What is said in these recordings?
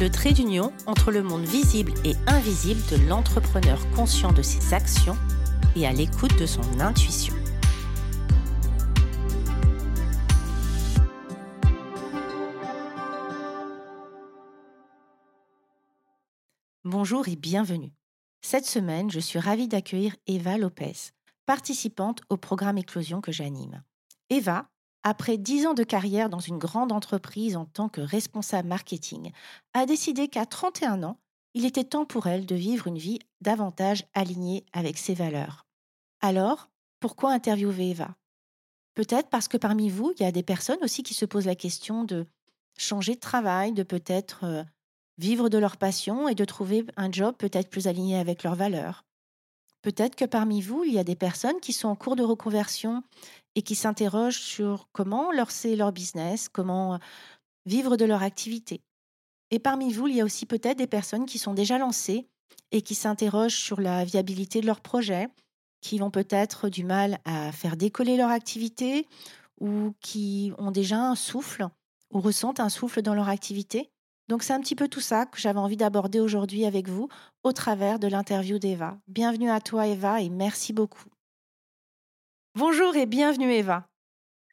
le trait d'union entre le monde visible et invisible de l'entrepreneur conscient de ses actions et à l'écoute de son intuition. Bonjour et bienvenue. Cette semaine, je suis ravie d'accueillir Eva Lopez, participante au programme Éclosion que j'anime. Eva après dix ans de carrière dans une grande entreprise en tant que responsable marketing, a décidé qu'à 31 ans, il était temps pour elle de vivre une vie davantage alignée avec ses valeurs. Alors, pourquoi interviewer Eva? Peut-être parce que parmi vous, il y a des personnes aussi qui se posent la question de changer de travail, de peut-être euh, vivre de leur passion et de trouver un job peut-être plus aligné avec leurs valeurs. Peut-être que parmi vous, il y a des personnes qui sont en cours de reconversion et qui s'interrogent sur comment lancer leur business, comment vivre de leur activité. Et parmi vous, il y a aussi peut-être des personnes qui sont déjà lancées et qui s'interrogent sur la viabilité de leur projet, qui ont peut-être du mal à faire décoller leur activité ou qui ont déjà un souffle ou ressentent un souffle dans leur activité. Donc c'est un petit peu tout ça que j'avais envie d'aborder aujourd'hui avec vous au travers de l'interview d'Eva. Bienvenue à toi Eva et merci beaucoup. Bonjour et bienvenue Eva.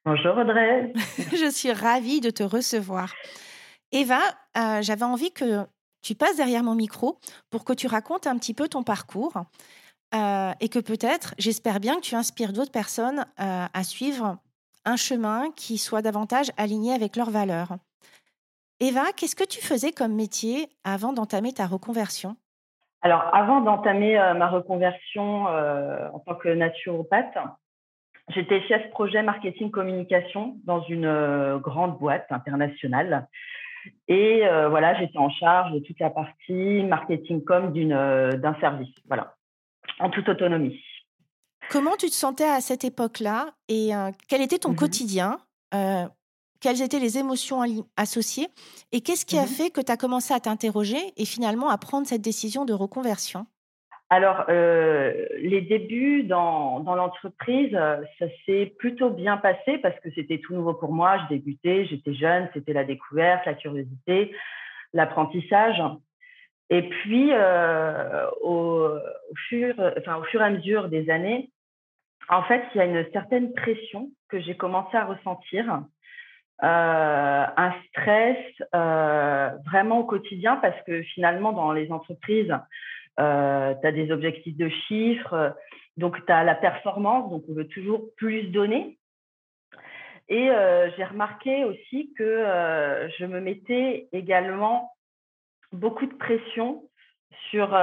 Bonjour Audrey. je suis ravie de te recevoir. Eva, euh, j'avais envie que tu passes derrière mon micro pour que tu racontes un petit peu ton parcours euh, et que peut-être, j'espère bien que tu inspires d'autres personnes euh, à suivre un chemin qui soit davantage aligné avec leurs valeurs. Eva, qu'est-ce que tu faisais comme métier avant d'entamer ta reconversion? Alors, avant d'entamer ma reconversion en tant que naturopathe, J'étais chef projet marketing communication dans une euh, grande boîte internationale. Et euh, voilà, j'étais en charge de toute la partie marketing com euh, d'un service, voilà, en toute autonomie. Comment tu te sentais à cette époque-là et quel était ton mmh quotidien Quelles étaient les émotions associées Et qu'est-ce qui a mmh fait que tu as commencé à t'interroger et finalement à prendre cette décision de reconversion? Alors, euh, les débuts dans, dans l'entreprise, euh, ça s'est plutôt bien passé parce que c'était tout nouveau pour moi. Je débutais, j'étais jeune, c'était la découverte, la curiosité, l'apprentissage. Et puis, euh, au, fur, enfin, au fur et à mesure des années, en fait, il y a une certaine pression que j'ai commencé à ressentir, un stress vraiment au quotidien parce que finalement, dans les entreprises, euh, tu as des objectifs de chiffres, donc tu as la performance, donc on veut toujours plus donner. Et euh, j'ai remarqué aussi que euh, je me mettais également beaucoup de pression sur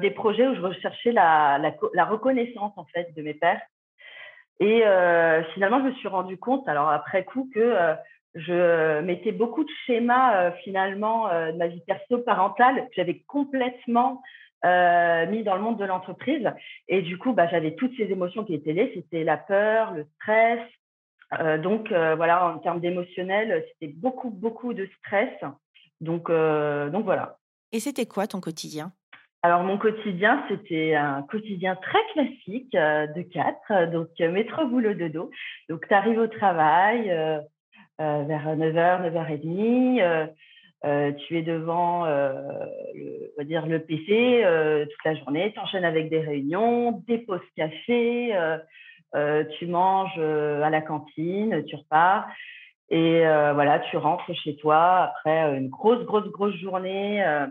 des projets où je recherchais la, reconnaissance en fait de mes pairs. Et finalement, je me suis rendu compte, alors après coup, que je mettais beaucoup de schémas finalement de ma vie perso-parentale que j'avais complètement euh, mis dans le monde de l'entreprise. Et du coup, bah, j'avais toutes ces émotions qui étaient là. C'était la peur, le stress. Euh, donc, euh, voilà, en termes d'émotionnel, c'était beaucoup, beaucoup de stress. Donc, donc voilà. Et c'était quoi ton quotidien? Alors, mon quotidien, c'était un quotidien très classique de quatre, donc métro, boulot, dodo. Donc, tu arrives au travail vers 9h, 9h30. Euh, tu es devant euh, le, PC euh, toute la journée, tu enchaînes avec des réunions, des pauses café, tu manges à la cantine, tu repars et voilà, tu rentres chez toi après une grosse, grosse, grosse journée à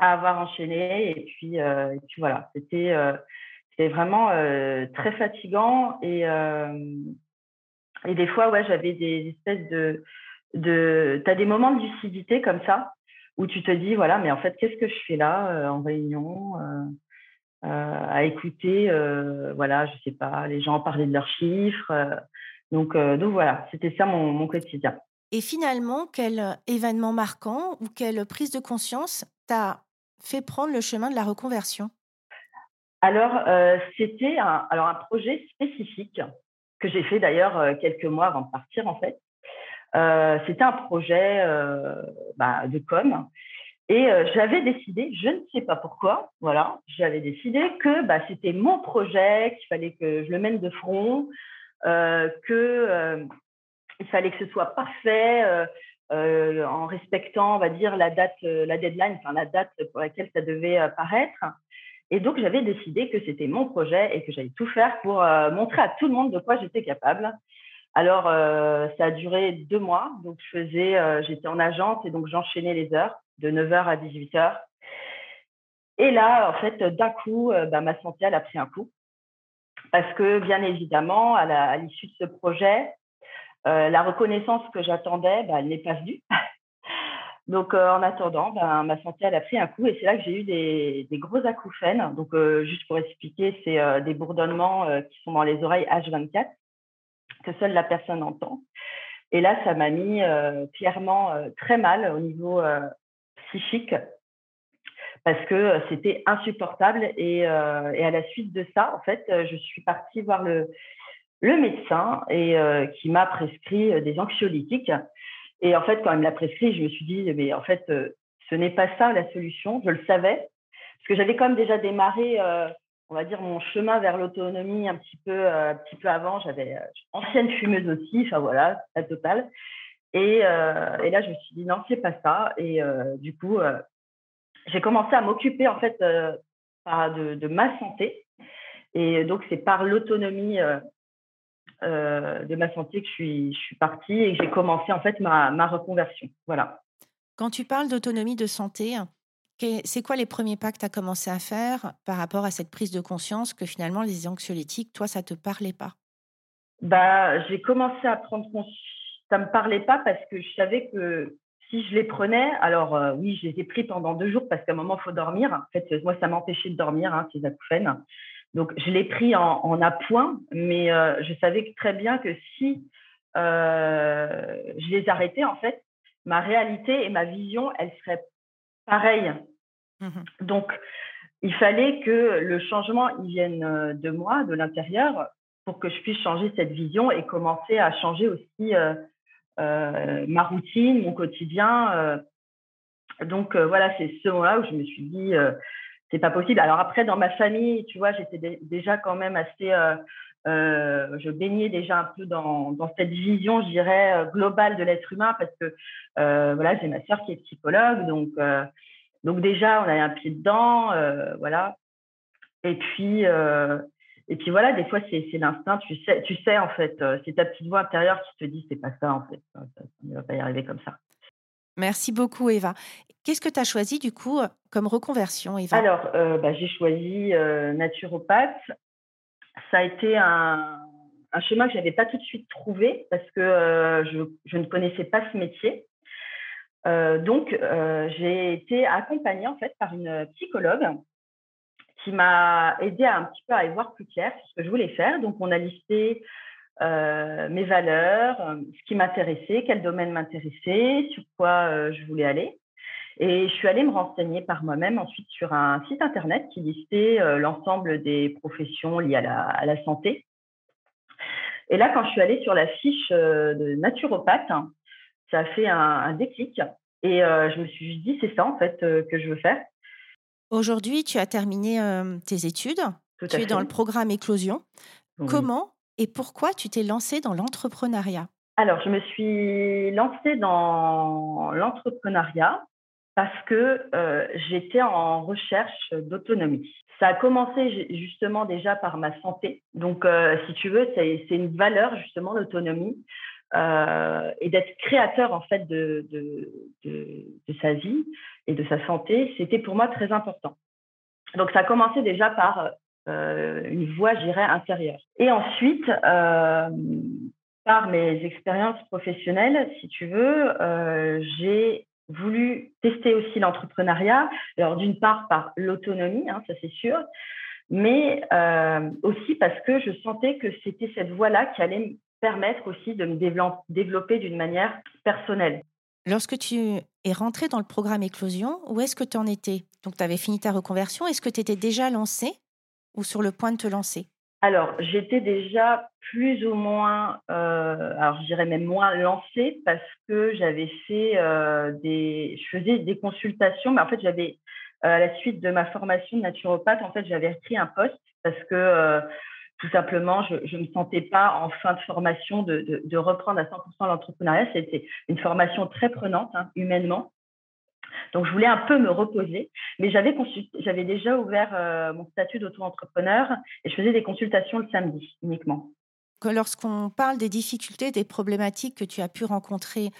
avoir enchaîné et puis, voilà, c'était vraiment très fatigant et, des fois, j'avais des espèces de de, tu as des moments de lucidité comme ça, où tu te dis, voilà, mais en fait, qu'est-ce que je fais là euh, en réunion euh, euh, à écouter, voilà, je sais pas, les gens parler de leurs chiffres. donc, donc voilà, c'était ça mon, mon, quotidien. Et finalement, quel événement marquant ou quelle prise de conscience t'a fait prendre le chemin de la reconversion? Alors, c'était un, alors un projet spécifique que j'ai fait d'ailleurs quelques mois avant de partir en fait. C'était un projet bah, de com et j'avais décidé, je ne sais pas pourquoi, voilà, j'avais décidé que bah, c'était mon projet, qu'il fallait que je le mène de front, euh, que fallait que ce soit parfait, euh, en respectant, on va dire, la date, la deadline, enfin la date pour laquelle ça devait paraître. Et donc j'avais décidé que c'était mon projet et que j'allais tout faire pour montrer à tout le monde de quoi j'étais capable. Alors, ça a duré deux mois. Donc, faisais, j'étais en agence et donc j'enchaînais les heures de 9h à 18h. Et là, en fait, d'un coup, euh, bah, ma santé, a pris un coup. Parce que, bien évidemment, à l'issue de ce projet, euh, la reconnaissance que j'attendais, bah, elle n'est pas venue. Donc, euh, en attendant, bah, ma santé, a pris un coup et c'est là que j'ai eu des, gros acouphènes. Donc, juste pour expliquer, c'est des bourdonnements qui sont dans les oreilles H24 que seule la personne entend. Et là, ça m'a mis clairement très mal au niveau psychique parce que euh, c'était insupportable. Et, euh, à la suite de ça, en fait, euh, je suis partie voir le, médecin qui m'a prescrit des anxiolytiques. Et en fait, quand il me l'a prescrit, je me suis dit, mais en fait, ce n'est pas ça la solution. Je le savais parce que j'avais quand même déjà démarré, on va dire, mon chemin vers l'autonomie un petit peu, un petit peu avant. J'avais ancienne fumeuse aussi, enfin voilà, la totale. Et, euh, et, là, je me suis dit non, c'est pas ça. Et euh, du coup, euh, j'ai commencé à m'occuper en fait de, de, ma santé. Et donc, c'est par l'autonomie de ma santé que je suis, je suis partie et que j'ai commencé en fait ma, ma reconversion. Voilà. Quand tu parles d'autonomie de santé, c'est quoi les premiers pas que tu as commencé à faire par rapport à cette prise de conscience que finalement les anxiolytiques, toi, ça ne te parlait pas? Bah, J'ai commencé à prendre conscience ça me parlait pas parce que je savais que si je les prenais, alors euh, oui, je les ai pris pendant deux jours parce qu'à un moment, il faut dormir. En fait, moi, ça m'empêchait de dormir, hein, ces acouphènes. Donc, je l'ai pris en, en, appoint, mais euh, je savais très bien que si euh, je les arrêtais, en fait, ma réalité et ma vision, elles seraient pareilles. Mmh Donc, il fallait que le changement il vienne de moi, de l'intérieur, pour que je puisse changer cette vision et commencer à changer aussi euh, ma routine, mon quotidien. Euh. donc euh, voilà, c'est ce moment-là où je me suis dit, c'est pas possible. Alors après, dans ma famille, tu vois, j'étais déjà quand même assez je baignais déjà un peu dans, dans cette vision, je dirais, globale de l'être humain parce que voilà, j'ai ma sœur qui est psychologue, donc donc déjà on a un pied dedans, voilà. Et puis et puis voilà, des fois, c'est l'instinct, tu sais, tu sais, en fait, euh, c'est ta petite voix intérieure qui te dit, c'est pas ça, en fait, ça, ne va pas y arriver comme ça. Merci beaucoup, Eva. Qu'est-ce que tu as choisi, du coup, comme reconversion, Eva? Alors, euh, bah, j'ai choisi euh, naturopathe. Ça a été un, un chemin que je n'avais pas tout de suite trouvé parce que je, je, ne connaissais pas ce métier. donc, j'ai été accompagnée, en fait, par une psychologue qui m'a aidé à un petit peu à voir plus clair ce que je voulais faire. Donc, on a listé euh, mes valeurs, euh, ce qui m'intéressait, quel domaine m'intéressait, sur quoi euh, je voulais aller. Et je suis allée me renseigner par moi-même ensuite sur un site internet qui listait l'ensemble des professions liées à la, à la, santé. Et là, quand je suis allée sur la fiche de naturopathe, ça a fait un, un déclic. Et je me suis dit, c'est ça en fait que je veux faire. Aujourd'hui, tu as terminé tes études. tu es dans le programme Éclosion. Comment et pourquoi tu t'es lancée dans l'entrepreneuriat? Alors, je me suis lancée dans l'entrepreneuriat parce que j'étais en recherche d'autonomie. Ça a commencé justement déjà par ma santé. Donc, si tu veux, c'est une valeur justement d'autonomie euh, et d'être créateur en fait de, sa vie et de sa santé, c'était pour moi très important. Donc ça a commencé déjà par euh, une voie, je dirais, intérieure. Et ensuite, euh, par mes expériences professionnelles, si tu veux, euh, j'ai voulu tester aussi l'entrepreneuriat. Alors d'une part par l'autonomie, hein, ça c'est sûr, mais euh, aussi parce que je sentais que c'était cette voie-là qui allait permettre aussi de me développer d'une manière personnelle. Lorsque tu es rentré dans le programme Éclosion, où est-ce que tu en étais? Donc, tu avais fini ta reconversion. Est-ce que tu étais déjà lancé ou sur le point de te lancer? Alors, j'étais déjà plus ou moins, euh, alors je dirais même moins lancée parce que j'avais fait euh, des, je faisais des consultations, mais en fait, j'avais, euh, à la suite de ma formation de naturopathe, en fait, j'avais repris un poste parce que tout simplement, je ne me sentais pas en fin de formation de, de, de reprendre à 100% l'entrepreneuriat. C'était une formation très prenante, hein, humainement. Donc, je voulais un peu me reposer, mais j'avais, j'avais déjà ouvert euh, mon statut d'auto-entrepreneur et je faisais des consultations le samedi uniquement. Lorsqu'on parle des difficultés, des problématiques que tu as pu rencontrer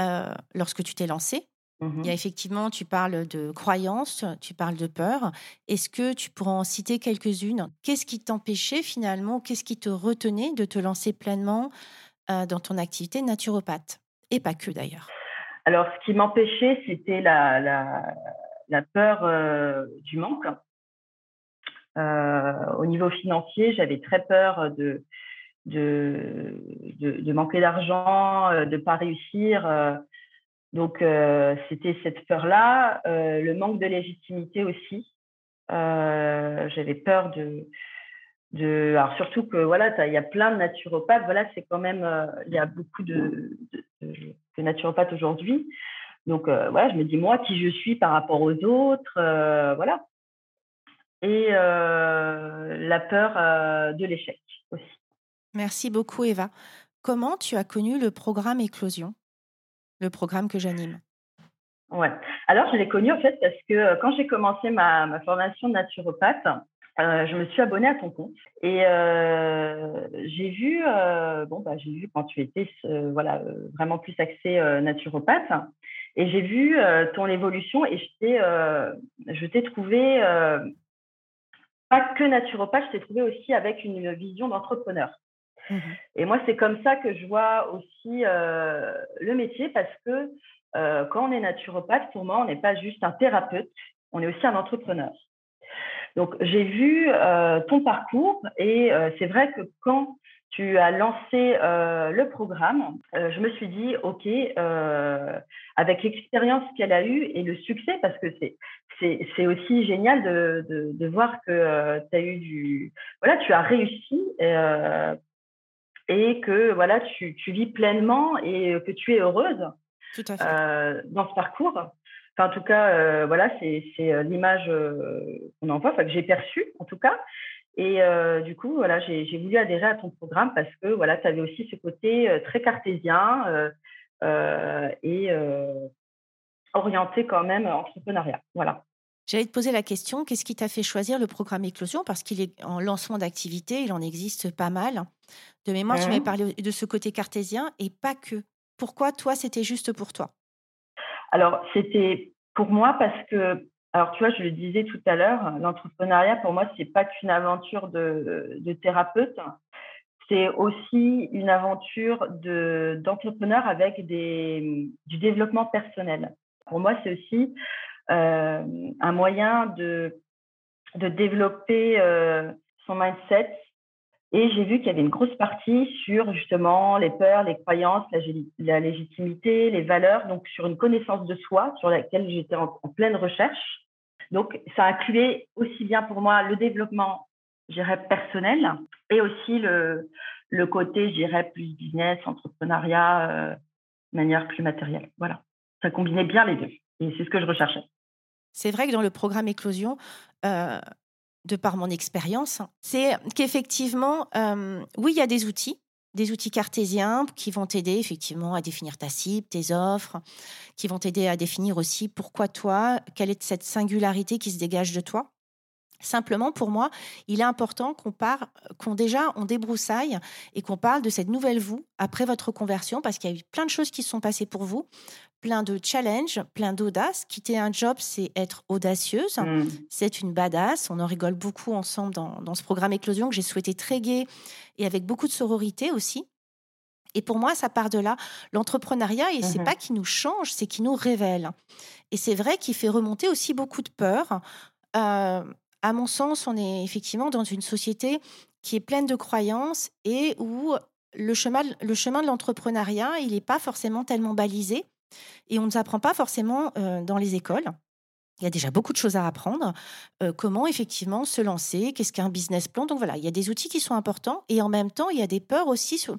euh, lorsque tu t'es lancé, il y a mmh effectivement, tu parles de croyances, tu parles de peur. Est-ce que tu pourrais en citer quelques-unes? Qu'est-ce qui t'empêchait finalement, qu'est-ce qui te retenait de te lancer pleinement euh, dans ton activité naturopathe? Et pas que d'ailleurs. Alors, ce qui m'empêchait, c'était la, peur euh, du manque. Euh, au niveau financier, j'avais très peur de, manquer d'argent, de ne pas réussir. Donc, euh, c'était cette peur-là, euh, le manque de légitimité aussi. Euh, j'avais peur de, de, alors surtout que voilà, il y a plein de naturopathes. Voilà, c'est quand même, il y a beaucoup de, de, naturopathes aujourd'hui. Donc, voilà, je me dis moi qui je suis par rapport aux autres, voilà. Et la peur de l'échec aussi. Merci beaucoup, Eva. Comment tu as connu le programme Éclosion? Le programme que j'anime Ouais. Alors, je l'ai connu en fait parce que euh, quand j'ai commencé ma, ma, formation de naturopathe, euh, je me suis abonnée à ton compte et euh, j'ai vu, bon, bah, j'ai vu quand tu étais voilà, vraiment plus axé naturopathe et j'ai vu ton évolution et je t'ai trouvé pas que naturopathe, je t'ai trouvé aussi avec une vision d'entrepreneur. Mmh et moi, c'est comme ça que je vois aussi euh, le métier parce que euh, quand on est naturopathe, pour moi, on n'est pas juste un thérapeute, on est aussi un entrepreneur. Donc, j'ai vu euh, ton parcours et c'est vrai que quand tu as lancé le programme, je me suis dit, OK, avec l'expérience qu'elle a eue et le succès, parce que c'est c'est aussi génial de, de, de voir que tu as eu du voilà tu as réussi et que voilà, tu, tu, vis pleinement et que tu es heureuse euh, dans ce parcours. Enfin, en tout cas, euh, voilà, c'est euh, l'image qu'on en voit, enfin, que j'ai perçue en tout cas. Et du coup, voilà, j'ai voulu adhérer à ton programme parce que voilà, tu avais aussi ce côté très cartésien et orienté quand même entrepreneuriat. Voilà. J'allais te poser la question, qu'est-ce qui t'a fait choisir le programme Éclosion? Parce qu'il est en lancement d'activité, il en existe pas mal. De mémoire, tu m'avais parlé de ce côté cartésien et pas que. Pourquoi toi, c'était juste pour toi? Alors, c'était pour moi parce que, alors tu vois, je le disais tout à l'heure, l'entrepreneuriat, pour moi, c'est pas qu'une aventure de, thérapeute, c'est aussi une aventure d'entrepreneur avec du développement personnel. Pour moi, c'est aussi euh, un moyen de, de développer euh, son mindset. Et j'ai vu qu'il y avait une grosse partie sur justement les peurs, les croyances, la, légitimité, les valeurs, donc sur une connaissance de soi sur laquelle j'étais en, pleine recherche. Donc ça incluait aussi bien pour moi le développement, je dirais, personnel et aussi le, le côté, je dirais, plus business, entrepreneuriat, euh, de manière plus matérielle. Voilà. Ça combinait bien les deux. Et c'est ce que je recherchais. C'est vrai que dans le programme Éclosion, euh, de par mon expérience, c'est qu'effectivement, euh, oui, il y a des outils, des outils cartésiens qui vont t'aider effectivement à définir ta cible, tes offres, qui vont t'aider à définir aussi pourquoi toi, quelle est cette singularité qui se dégage de toi. Simplement, pour moi, il est important qu'on part, qu'on déjà on débroussaille et qu'on parle de cette nouvelle vous après votre conversion, parce qu'il y a eu plein de choses qui se sont passées pour vous, plein de challenges, plein d'audace. Quitter un job, c'est être audacieuse, mmh. c'est une badass. On en rigole beaucoup ensemble dans, ce programme Éclosion que j'ai souhaité très gai et avec beaucoup de sororité aussi. Et pour moi, ça part de là. L'entrepreneuriat, et c'est mmh pas qui nous change, c'est qui nous révèle. Et c'est vrai qu'il fait remonter aussi beaucoup de peur. Euh, à mon sens, on est effectivement dans une société qui est pleine de croyances et où le chemin, le chemin de l'entrepreneuriat, il n'est pas forcément tellement balisé. Et on ne nous apprend pas forcément dans les écoles. Il y a déjà beaucoup de choses à apprendre. comment effectivement se lancer Qu'est-ce qu'un business plan Donc voilà, il y a des outils qui sont importants et en même temps, il y a des peurs aussi sur,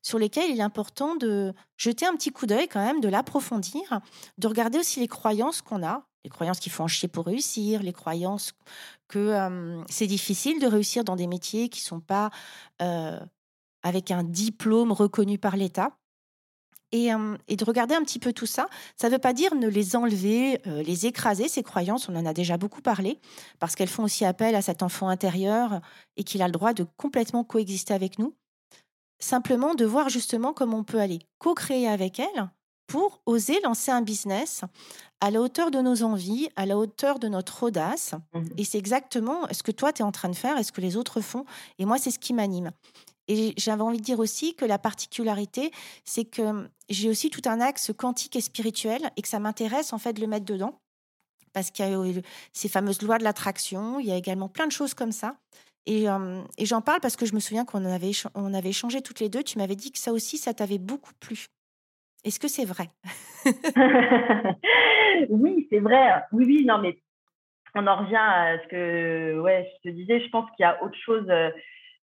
sur lesquelles il est important de jeter un petit coup d'œil quand même, de l'approfondir, de regarder aussi les croyances qu'on a, les croyances qui font en chier pour réussir, les croyances que c'est difficile de réussir dans des métiers qui ne sont pas avec un diplôme reconnu par l'État. Et, de regarder un petit peu tout ça. Ça ne veut pas dire ne les enlever, les écraser, ces croyances, on en a déjà beaucoup parlé, parce qu'elles font aussi appel à cet enfant intérieur et qu'il a le droit de complètement coexister avec nous. Simplement de voir justement comment on peut aller co-créer avec elle pour oser lancer un business à la hauteur de nos envies, à la hauteur de notre audace. Mmh et c'est exactement ce que toi, tu es en train de faire et ce que les autres font. Et moi, c'est ce qui m'anime. Et j'avais envie de dire aussi que la particularité, c'est que j'ai aussi tout un axe quantique et spirituel et que ça m'intéresse en fait de le mettre dedans. Parce qu'il y a ces fameuses lois de l'attraction, il y a également plein de choses comme ça. Et, et j'en parle parce que je me souviens qu'on avait, on avait échangé toutes les deux. Tu m'avais dit que ça aussi, ça t'avait beaucoup plu. Est-ce que c'est vrai? Oui, c'est vrai. Oui, oui, non, mais on en revient à ce que ouais, je te disais. Je pense qu'il y a autre chose.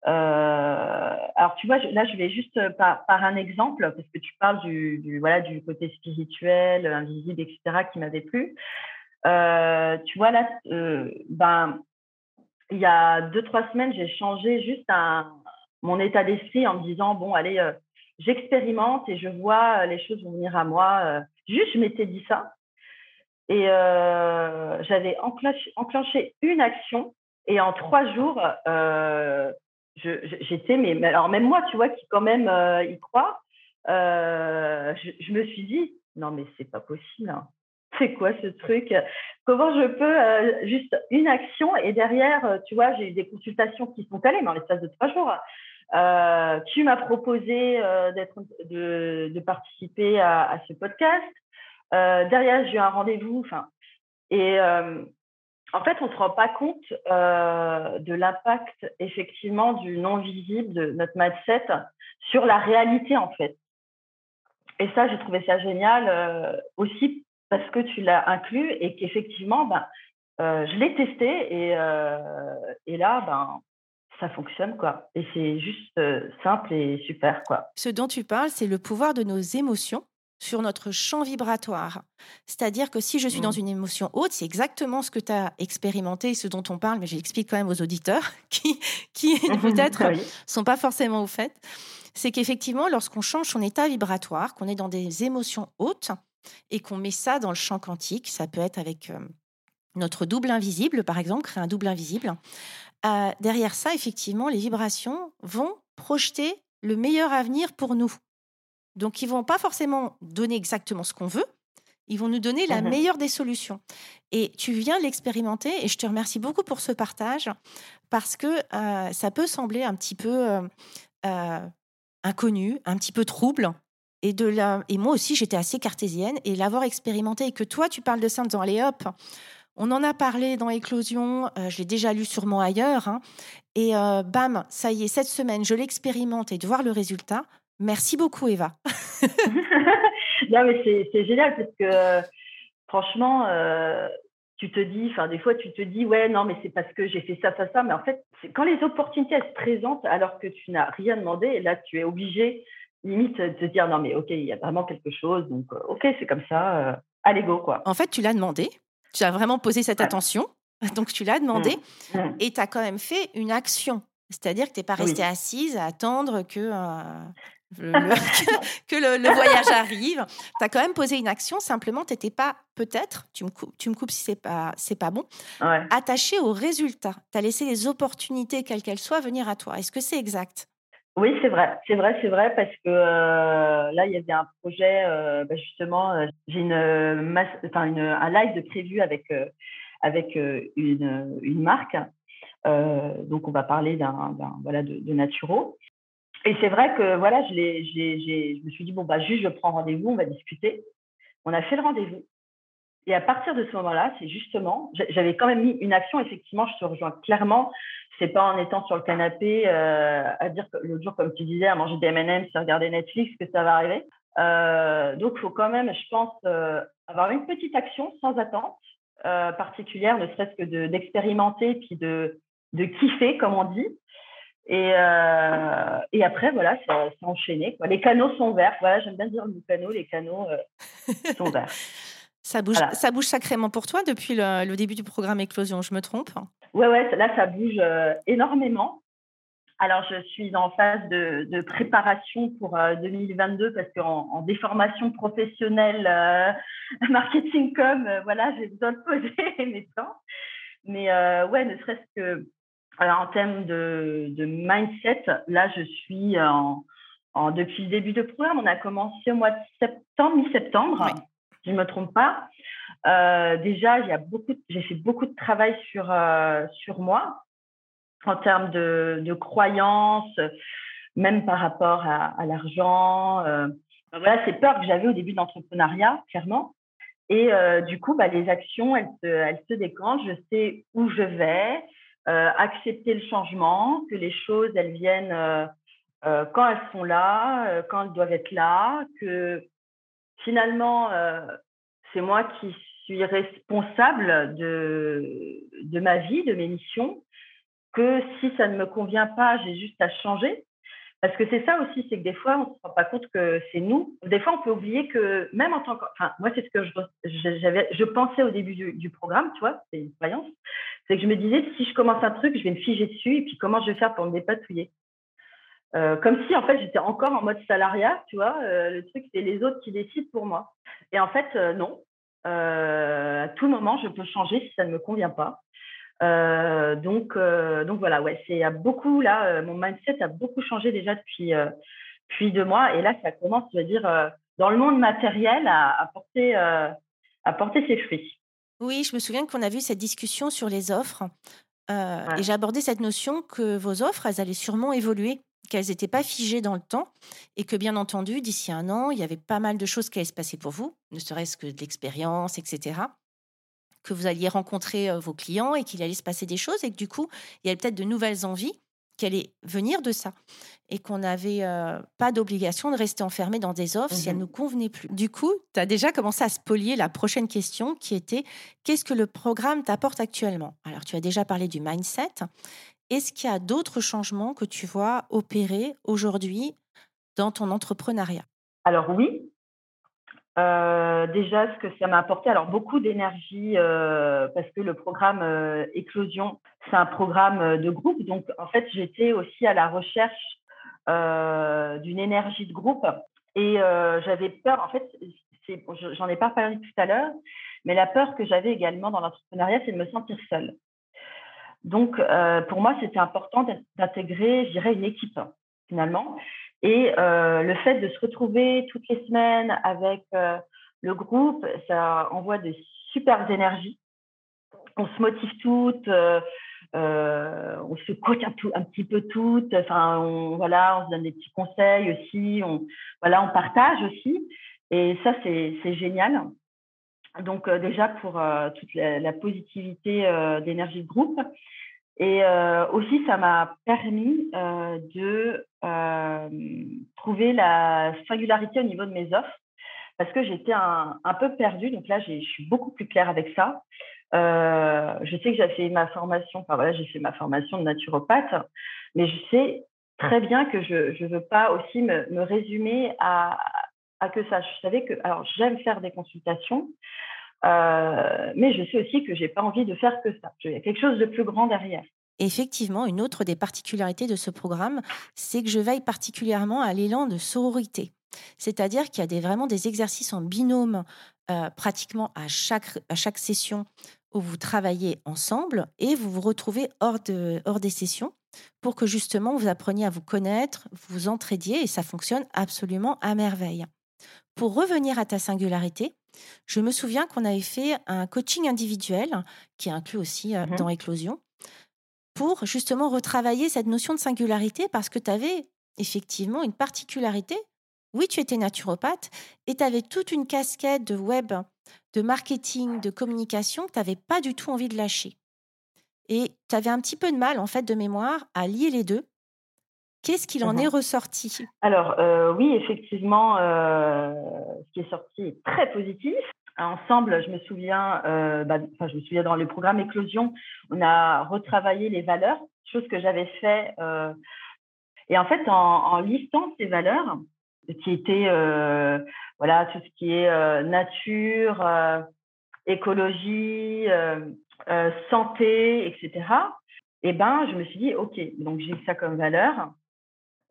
Euh, alors, tu vois, là, je vais juste par, par, un exemple, parce que tu parles du, voilà, du côté spirituel, invisible, etc., qui m'avait plu. Euh, tu vois, là, euh, ben, il y a deux, trois semaines, j'ai changé juste mon état d'esprit en me disant, bon, allez, j'expérimente et je vois les choses venir à moi. Juste, je m'étais dit ça. Et j'avais enclenché, une action. Et en trois jours, j'étais, mais, alors même moi, tu vois, qui quand même y croit, je, me suis dit, non, mais c'est pas possible. Hein. C'est quoi ce truc? Comment je peux juste une action et derrière, tu vois, j'ai eu des consultations qui sont allées, mais en l'espace de trois jours. Euh, tu m'as proposé euh, de, participer à, à ce podcast. Euh, derrière, j'ai eu un rendez-vous. Enfin, et en fait, on ne se rend pas compte de l'impact effectivement du non visible de notre mindset sur la réalité en fait. Et ça, j'ai trouvé ça génial aussi parce que tu l'as inclus et qu'effectivement, ben, je l'ai testé et, et là, ben, ça fonctionne quoi. Et c'est juste simple et super quoi. Ce dont tu parles, c'est le pouvoir de nos émotions sur notre champ vibratoire. C'est-à-dire que si je suis dans mmh. une émotion haute, c'est exactement ce que tu as expérimenté, ce dont on parle, mais j'explique quand même aux auditeurs qui, qui peut-être ne sont pas forcément au fait. C'est qu'effectivement, lorsqu'on change son état vibratoire, qu'on est dans des émotions hautes et qu'on met ça dans le champ quantique, ça peut être avec notre double invisible, par exemple, créer un double invisible. Euh, derrière ça, effectivement, les vibrations vont projeter le meilleur avenir pour nous. Donc, ils vont pas forcément donner exactement ce qu'on veut, ils vont nous donner la mmh meilleure des solutions. Et tu viens l'expérimenter et je te remercie beaucoup pour ce partage parce que euh, ça peut sembler un petit peu euh, inconnu, un petit peu trouble. Et, de la... et moi aussi, j'étais assez cartésienne et l'avoir expérimenté et que toi, tu parles de ça en disant allez hop, on en a parlé dans Éclosion, euh, je l'ai déjà lu sûrement ailleurs. Hein, et euh, bam, ça y est, cette semaine, je l'expérimente et de voir le résultat. Merci beaucoup, Eva. non, mais c'est génial parce que franchement, euh, tu te dis, enfin, des fois, tu te dis, ouais, non, mais c'est parce que j'ai fait ça, ça, ça. Mais en fait, quand les opportunités elles se présentent alors que tu n'as rien demandé, là, tu es obligé, limite, de te dire, non, mais OK, il y a vraiment quelque chose. Donc, OK, c'est comme ça. allez, go, quoi. En fait, tu l'as demandé. Tu as vraiment posé cette attention, donc tu l'as demandé, mmh. Mmh. et tu as quand même fait une action. C'est-à-dire que tu n'es pas restée assise à attendre que, euh, le, que, le, voyage arrive. Tu as quand même posé une action, simplement, tu n'étais pas, peut-être, tu me, coupes, tu me coupes si ce n'est pas, pas bon, attaché au résultat. Tu as laissé les opportunités, quelles qu'elles soient, venir à toi. Est-ce que c'est exact? Oui, c'est vrai, c'est vrai, c'est vrai, parce que euh, là, il y avait un projet, euh, bah, justement, euh, j'ai une, enfin, une, un live de prévu avec, avec une, marque. donc, on va parler d'un, voilà, de, de Naturo. Et c'est vrai que voilà, je, l'ai, je me suis dit, bon, bah, juste, je prends rendez-vous, on va discuter. On a fait le rendez-vous. Et à partir de ce moment-là, c'est justement, j'avais quand même mis une action, effectivement, je te rejoins clairement c'est pas en étant sur le canapé euh, à dire l'autre jour, comme tu disais, à manger des M&M's, à regarder Netflix que ça va arriver. donc, il faut quand même, je pense, avoir une petite action sans attente particulière, ne serait-ce que d'expérimenter puis de, de kiffer, comme on dit. Et, et après, voilà, c'est enchaîné. Quoi. Les canaux sont verts. Voilà, j'aime bien dire le canot, les canaux sont verts. Ça bouge, ça bouge sacrément pour toi depuis le, début du programme Éclosion, je me trompe Ouais, ouais, là, ça bouge énormément. Alors, je suis en phase de, préparation pour 2022 parce qu'en en déformation professionnelle, marketing com, voilà, j'ai besoin de poser mes temps. Mais ouais, ne serait-ce que alors, en termes de, de, mindset, là, je suis en, en, depuis le début du programme. On a commencé au mois de septembre, mi-septembre, si je ne me trompe pas. Euh, déjà, j'ai fait beaucoup de travail sur, euh, sur moi en termes de, de croyances, même par rapport à, à l'argent. Euh, voilà, ces peurs que j'avais au début de l'entrepreneuriat, clairement. Et euh, du coup, bah, les actions, elles se, elles se déclenchent. Je sais où je vais. Accepter le changement, que les choses, elles viennent quand elles sont là, quand elles doivent être là, que finalement, c'est moi qui suis responsable de, ma vie, de mes missions, que si ça ne me convient pas, j'ai juste à changer. Parce que c'est ça aussi, c'est que des fois, on ne se rend pas compte que c'est nous. Des fois, on peut oublier que même en tant que... Enfin, moi, c'est ce que je, je pensais au début du, du programme, tu vois, c'est une croyance c'est que je me disais, si je commence un truc, je vais me figer dessus, et puis comment je vais faire pour me dépatouiller? Euh, Comme si, en fait, j'étais encore en mode salariat, tu vois, euh, le truc, c'est les autres qui décident pour moi. Et en fait, euh, non. à tout moment, je peux changer si ça ne me convient pas. donc, donc voilà, ouais, c'est beaucoup là, mon mindset a beaucoup changé déjà depuis, depuis deux mois, et là, ça commence, je veux dire, dans le monde matériel, à, à porter, à porter ses fruits. Oui, je me souviens qu'on a vu cette discussion sur les offres. Et j'ai abordé cette notion que vos offres, elles allaient sûrement évoluer, qu'elles n'étaient pas figées dans le temps et que bien entendu, d'ici un an, il y avait pas mal de choses qui allaient se passer pour vous, ne serait-ce que de l'expérience, etc. Que vous alliez rencontrer euh, vos clients et qu'il allait se passer des choses et que du coup, il y avait peut-être de nouvelles envies qui allaient venir de ça et qu'on n'avait euh, pas d'obligation de rester enfermé dans des offres si elles ne mmh nous convenaient plus. Du coup, tu as déjà commencé à spolier la prochaine question qui était qu'est-ce que le programme t'apporte actuellement? Alors, tu as déjà parlé du mindset. Est-ce qu'il y a d'autres changements que tu vois opérer aujourd'hui dans ton entrepreneuriat? Alors oui, euh, déjà, ce que ça m'a apporté, alors beaucoup d'énergie, euh, parce que le programme euh, Éclosion, c'est un programme de groupe. Donc, en fait, j'étais aussi à la recherche d'une énergie de groupe. Et j'avais peur, en fait, j'en ai pas parlé tout à l'heure, mais la peur que j'avais également dans l'entrepreneuriat, c'est de me sentir seule. Donc, pour moi, c'était important d'intégrer, je dirais, une équipe, finalement. Et euh, le fait de se retrouver toutes les semaines avec euh, le groupe, ça envoie de super énergies. On se motive toutes, euh, on se coach un, petit peu toutes. Enfin, on, voilà, on se donne des petits conseils aussi. Voilà, on partage aussi. Et ça, c'est génial. Donc déjà pour toute la, positivité d'énergie de groupe. Et euh, aussi, ça m'a permis euh, de euh, trouver la singularité au niveau de mes offres parce que j'étais un, peu perdue. Donc là, je suis beaucoup plus claire avec ça. je sais que j'ai fait ma formation, enfin voilà, j'ai fait ma formation de naturopathe, mais je sais très bien que je ne veux pas aussi me résumer à, que ça. Je savais que, alors j'aime faire des consultations, euh, mais je sais aussi que j'ai pas envie de faire que ça. Il y a quelque chose de plus grand derrière. Effectivement, une autre des particularités de ce programme, c'est que je veille particulièrement à l'élan de sororité. C'est-à-dire qu'il y a vraiment des exercices en binôme euh, pratiquement à chaque, à chaque session où vous travaillez ensemble et vous vous retrouvez hors, de, hors des sessions pour que justement vous appreniez à vous connaître, vous entraidiez et ça fonctionne absolument à merveille. Pour revenir à ta singularité, je me souviens qu'on avait fait un coaching individuel, qui est inclus aussi euh, mmh dans Éclosion, pour justement retravailler cette notion de singularité parce que tu avais effectivement une particularité. Oui, tu étais naturopathe et tu avais toute une casquette de web, de marketing, de communication que tu n'avais pas du tout envie de lâcher. Et tu avais un petit peu de mal, en fait, de mémoire, à lier les deux Qu'est-ce qu'il en est ressorti? Alors, euh, oui, effectivement, euh, ce qui est sorti est très positif. Ensemble, je me souviens, euh, bah, enfin, je me souviens dans le programme Éclosion, on a retravaillé les valeurs, chose que j'avais fait. et en fait, en, en listant ces valeurs, qui étaient, voilà, tout ce qui est nature, écologie, santé, etc. Et ben, je me suis dit, ok, donc j'ai ça comme valeur.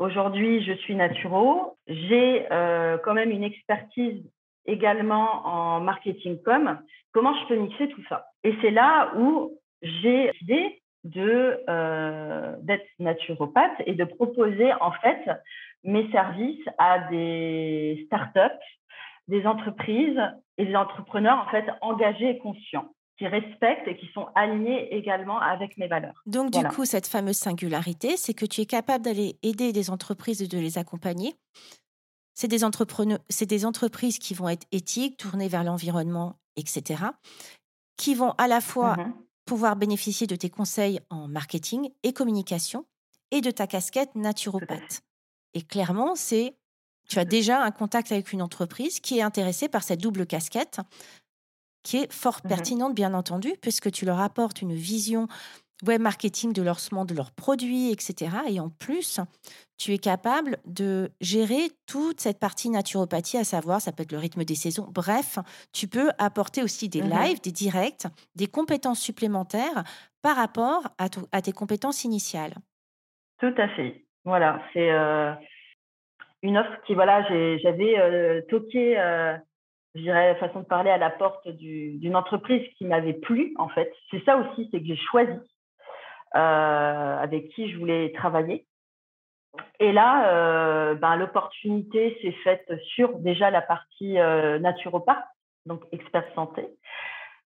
Aujourd'hui, je suis naturo. J'ai euh, quand même une expertise également en marketing com. Comment je peux mixer tout ça? Et c'est là où j'ai décidé de euh, d'être naturopathe et de proposer en fait mes services à des startups, des entreprises et des entrepreneurs en fait engagés et conscients qui respectent et qui sont alignés également avec mes valeurs. Donc, Voilà. du coup, cette fameuse singularité, c'est que tu es capable d'aller aider des entreprises et de les accompagner. C'est des, entrepreneurs, c'est des entreprises qui vont être éthiques, tournées vers l'environnement, etc., qui vont à la fois Mhm. pouvoir bénéficier de tes conseils en marketing et communication et de ta casquette naturopathe. Et clairement, c'est tu as déjà un contact avec une entreprise qui est intéressée par cette double casquette, qui est fort Mhm. pertinente, bien entendu, puisque tu leur apportes une vision web marketing de lancement de leurs produits, etc. Et en plus, tu es capable de gérer toute cette partie naturopathie, à savoir, ça peut être le rythme des saisons. Bref, tu peux apporter aussi des Mhm. lives, des directs, des compétences supplémentaires par rapport à, tes compétences initiales. Tout à fait. Voilà, c'est euh, une offre qui, voilà, j'avais euh, toqué, euh, je dirais, façon de parler, à la porte du- d'une entreprise qui m'avait plu, en fait. C'est ça aussi, c'est que j'ai choisi euh, avec qui je voulais travailler. Et là, euh, ben, l'opportunité s'est faite sur déjà la partie euh, donc expert santé.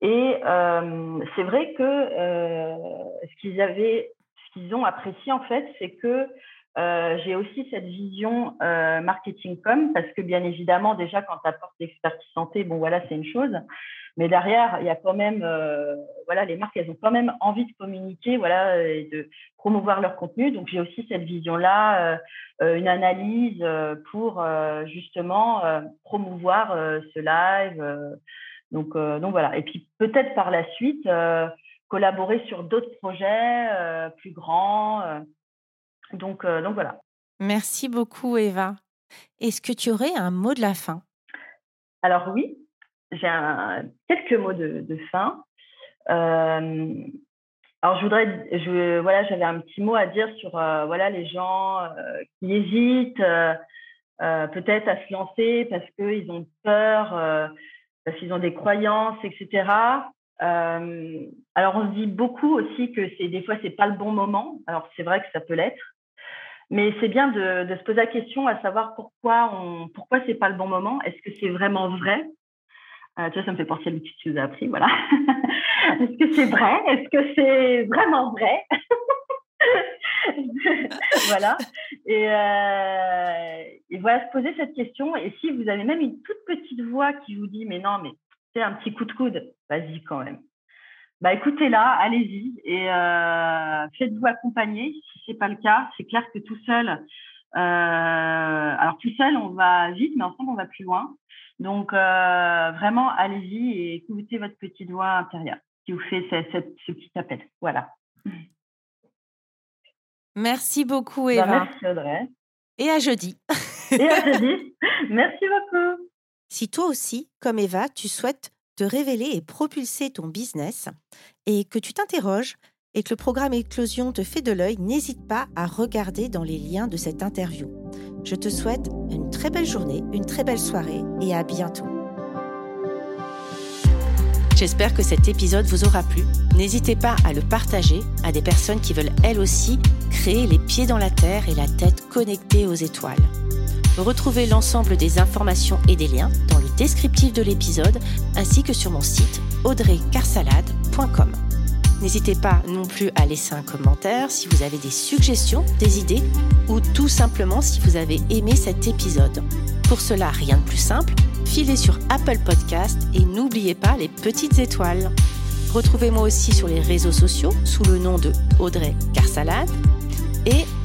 Et euh, c'est vrai que ce qu'ils avaient, ce qu'ils ont apprécié en fait, c'est que euh, j'ai aussi cette vision euh, marketing com parce que bien évidemment déjà quand tu apportes l'expertise santé, bon voilà c'est une chose, mais derrière il y a quand même euh, voilà les marques elles ont quand même envie de communiquer voilà et de promouvoir leur contenu donc j'ai aussi cette vision là euh, une analyse pour justement promouvoir ce live donc, donc voilà. Et puis peut-être par la suite, collaborer sur d'autres projets plus grands. Donc, euh, donc voilà. Merci beaucoup, Eva. Est-ce que tu aurais un mot de la fin? Alors oui, j'ai quelques mots de, de fin. Euh, alors je voudrais, je, voilà, j'avais un petit mot à dire sur euh, voilà les gens qui hésitent peut-être à se lancer parce qu'ils ont peur, parce qu'ils ont des croyances, etc. Euh, alors on se dit beaucoup aussi que c'est des fois c'est pas le bon moment. Alors c'est vrai que ça peut l'être, mais c'est bien de, se poser la question à savoir pourquoi on, pourquoi c'est pas le bon moment? Est-ce que c'est vraiment vrai? Euh, Tu vois, ça me fait penser à l'outil que tu nous as appris, voilà. Est-ce que c'est vrai? Est-ce que c'est vraiment vrai? Voilà. Et, euh, et voilà, se poser cette question. Et si vous avez même une toute petite voix qui vous dit, mais non, mais c'est un petit coup de coude, vas-y quand même. Bah écoutez-la, allez-y et euh, faites-vous accompagner. Si c'est pas le cas, c'est clair que tout seul, euh, alors tout seul on va vite, mais ensemble on va plus loin. Donc euh, vraiment, allez-y et écoutez votre petite voix intérieure qui vous fait ce, ce, ce petit appel. Voilà. Merci beaucoup, Bah, Eva. merci Audrey. Et à jeudi. Et à jeudi. Merci beaucoup. Si toi aussi, comme Eva, tu souhaites te révéler et propulser ton business et que tu t'interroges et que le programme Éclosion te fait de l'œil, n'hésite pas à regarder dans les liens de cette interview. Je te souhaite une très belle journée, une très belle soirée et à bientôt. J'espère que cet épisode vous aura plu. N'hésitez pas à le partager à des personnes qui veulent elles aussi créer les pieds dans la terre et la tête connectée aux étoiles. Retrouvez l'ensemble des informations et des liens dans le descriptif de l'épisode ainsi que sur mon site audreycarsalade.com. N'hésitez pas non plus à laisser un commentaire si vous avez des suggestions, des idées ou tout simplement si vous avez aimé cet épisode. Pour cela, rien de plus simple, filez sur Apple Podcast et n'oubliez pas les petites étoiles. Retrouvez-moi aussi sur les réseaux sociaux sous le nom de Audrey Carsalade et